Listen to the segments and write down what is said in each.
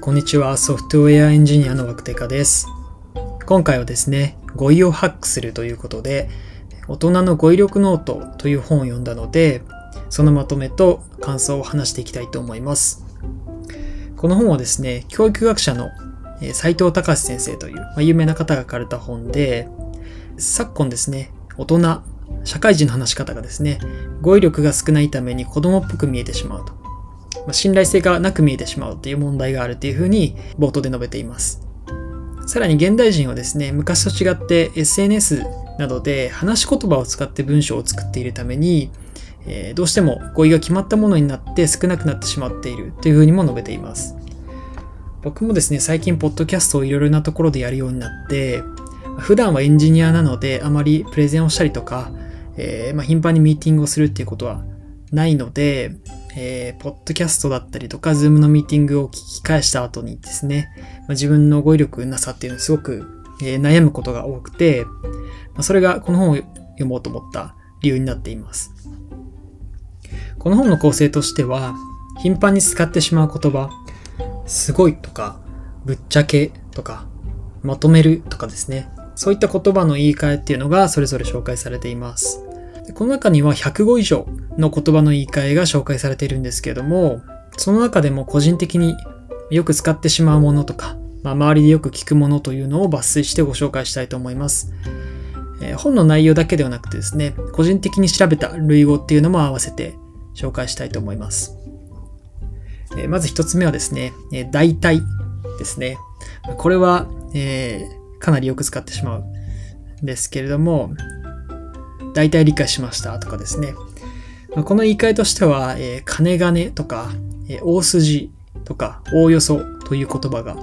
こんにちは。ソフトウェアエンジニアの枠テカです。今回はですね、語彙をハックするということで、大人の語彙力ノートという本を読んだので、そのまとめと感想を話していきたいと思います。この本はですね、教育学者の齋藤孝先生という、ま有名な方が書かれた本で、昨今ですね、大人、社会人の話し方がですね、語彙力が少ないために子供っぽく見えてしまうと。ま信頼性がなく見えてしまうという問題があるというふうに冒頭で述べています。さらに現代人はですね、昔と違って SNS などで話し言葉を使って文章を作っているために、え、どうしても語彙が決まったものになって少なくなってしまっているというふうにも述べています。僕もですね、最近ポッドキャストをいろいろなところでやるようになって、普段はエンジニアなのであまりプレゼンをしたりとか、えー、ま、頻繁にミーティングをするっていうことはないので、えー、ポッドキャストだったりとか、ズームのミーティングを聞き返した後にですね、まあ、自分の語彙力なさっていうのをすごく、えー、悩むことが多くて、まあ、それがこの本を読もうと思った理由になっています。この本の構成としては、頻繁に使ってしまう言葉、すごいとか、ぶっちゃけとか、まとめるとかですね。そういった言葉の言い換えっていうのがそれぞれ紹介されています。この中には100語以上の言葉の言い換えが紹介されているんですけれども、その中でも個人的によく使ってしまうものとか、まあ、周りでよく聞くものというのを抜粋してご紹介したいと思います。えー、本の内容だけではなくてですね、個人的に調べた類語っていうのも合わせて紹介したいと思います。えー、まず一つ目はですね、えー、大体ですね。これは、えー、かなりよく使ってしまうんですけれども、大体理解しましたとかですね。この言い換えとしては、えー、金金とか、えー、大筋とか、おおよそという言葉が、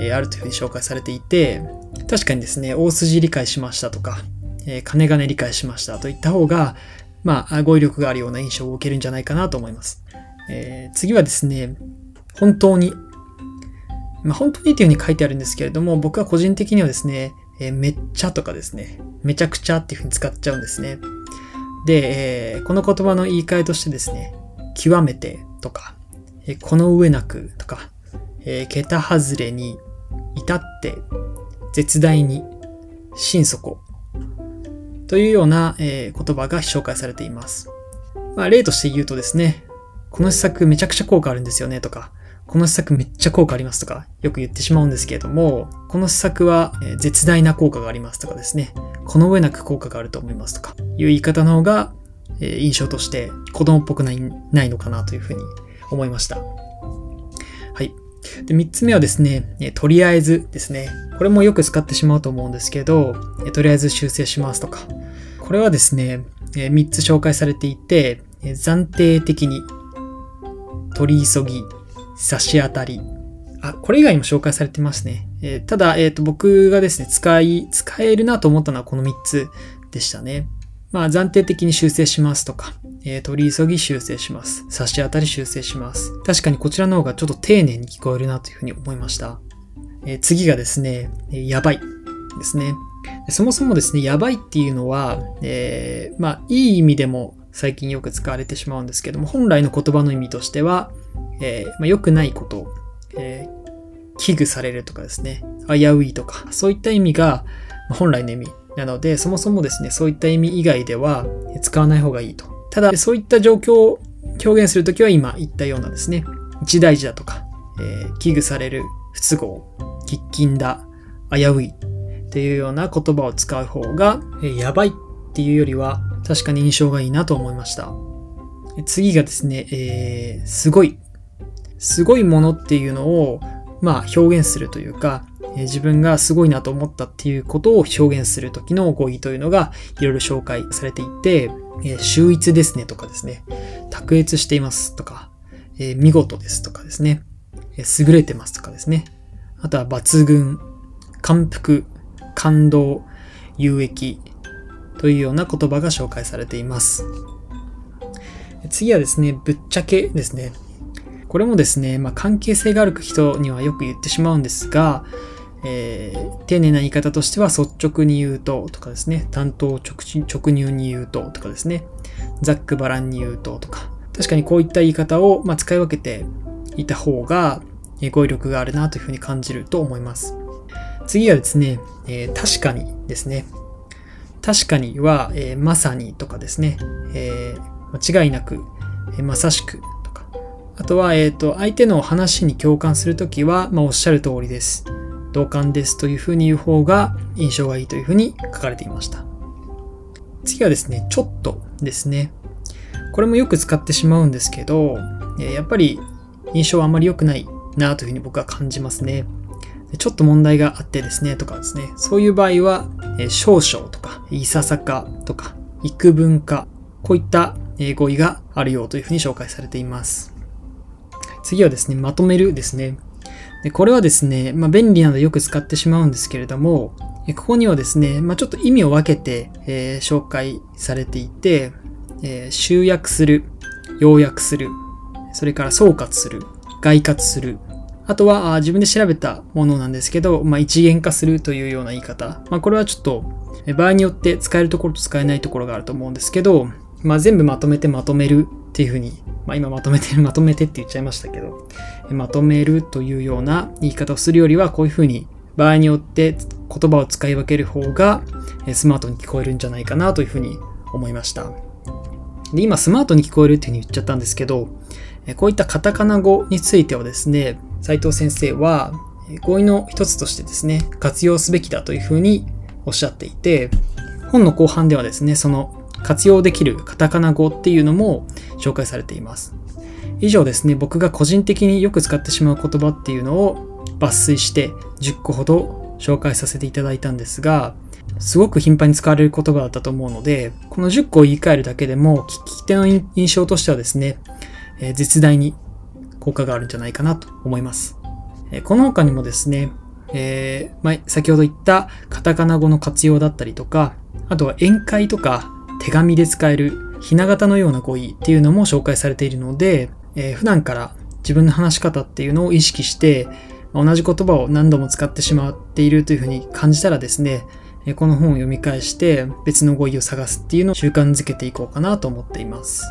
えー、あるというふうに紹介されていて、確かにですね、大筋理解しましたとか、えー、金金理解しましたといった方が、まあ、語彙力があるような印象を受けるんじゃないかなと思います。えー、次はですね、本当に。まあ、本当にというふうに書いてあるんですけれども、僕は個人的にはですね、えー、めっちゃとかですね、めちゃくちゃっていう風に使っちゃうんですね。で、えー、この言葉の言い換えとしてですね、極めてとか、えー、この上なくとか、え、桁外れに至って、絶大に、心底というような、え、言葉が紹介されています。まあ、例として言うとですね、この施策めちゃくちゃ効果あるんですよねとか、この施策めっちゃ効果ありますとか、よく言ってしまうんですけれども、この施策は絶大な効果がありますとかですね、この上なく効果があると思いますとか、いう言い方の方が、印象として子供っぽくないないのかなというふうに思いました。はい。で、三つ目はですね、とりあえずですね。これもよく使ってしまうと思うんですけど、とりあえず修正しますとか。これはですね、三つ紹介されていて、暫定的に、取り急ぎ、差し当たり。あ、これ以外にも紹介されてますね。えー、ただ、えっ、ー、と、僕がですね、使い、使えるなと思ったのはこの3つでしたね。まあ、暫定的に修正しますとか、えー、取り急ぎ修正します。差し当たり修正します。確かにこちらの方がちょっと丁寧に聞こえるなというふうに思いました。えー、次がですね、やばいですね。そもそもですね、やばいっていうのは、えー、まあ、いい意味でも最近よく使われてしまうんですけども、本来の言葉の意味としては、えー、まあ、良くないことを、えー、危惧されるとかですね、危ういとか、そういった意味が本来の意味なので、そもそもですね、そういった意味以外では使わない方がいいと。ただ、そういった状況を表現するときは今言ったようなですね、一大事だとか、えー、危惧される、不都合、喫緊だ、危ういっていうような言葉を使う方が、えー、やばいっていうよりは確かに印象がいいなと思いました。次がですね、えー、すごいすごいものっていうのを、まあ、表現するというか、自分がすごいなと思ったっていうことを表現するときの語彙というのがいろいろ紹介されていて、え、秀逸ですねとかですね、卓越していますとか、え、見事ですとかですね、え、優れてますとかですね、あとは抜群、感服、感動、有益というような言葉が紹介されています。次はですね、ぶっちゃけですね。これもですね、まあ、関係性がある人にはよく言ってしまうんですが、えー、丁寧な言い方としては率直に言うととかですね、担当直直入に言うととかですね、ざっくばらんに言うととか、確かにこういった言い方を、ま、使い分けていた方が、語彙力があるなというふうに感じると思います。次はですね、えー、確かにですね。確かには、えー、まさにとかですね、えー、間違いなく、えまさしく。あとは、えっ、と、相手の話に共感するときは、まあ、おっしゃる通りです。同感ですというふうに言う方が印象がいいというふうに書かれていました。次はですね、ちょっとですね。これもよく使ってしまうんですけど、やっぱり印象はあまり良くないなというふうに僕は感じますね。ちょっと問題があってですね、とかですね。そういう場合は、少々とか、いささかとか、幾分か、こういった語彙があるよというふうに紹介されています。次はですね、まとめるですね。でこれはですね、まあ、便利なのでよく使ってしまうんですけれども、ここにはですね、まあ、ちょっと意味を分けて、えー、紹介されていて、えー、集約する、要約する、それから総括する、概括する、あとは自分で調べたものなんですけど、まあ、一元化するというような言い方。まあ、これはちょっと場合によって使えるところと使えないところがあると思うんですけど、まあ、全部まとめてまとめるっていうふうに、まあ、今まとめて、まとめてって言っちゃいましたけど、まとめるというような言い方をするよりは、こういうふうに場合によって言葉を使い分ける方がスマートに聞こえるんじゃないかなというふうに思いました。で今、スマートに聞こえるっていうふうに言っちゃったんですけど、こういったカタカナ語についてはですね、斉藤先生は語彙の一つとしてですね、活用すべきだというふうにおっしゃっていて、本の後半ではですね、その活用できるカタカナ語っていうのも紹介されています。以上ですね、僕が個人的によく使ってしまう言葉っていうのを抜粋して10個ほど紹介させていただいたんですが、すごく頻繁に使われる言葉だったと思うので、この10個を言い換えるだけでも、聞き手の印象としてはですね、えー、絶大に効果があるんじゃないかなと思います。えー、この他にもですね、えー、ま、先ほど言ったカタカナ語の活用だったりとか、あとは宴会とか手紙で使えるひな形のような語彙っていうのも紹介されているので、えー、普段から自分の話し方っていうのを意識して、同じ言葉を何度も使ってしまっているというふうに感じたらですね、この本を読み返して別の語彙を探すっていうのを習慣づけていこうかなと思っています。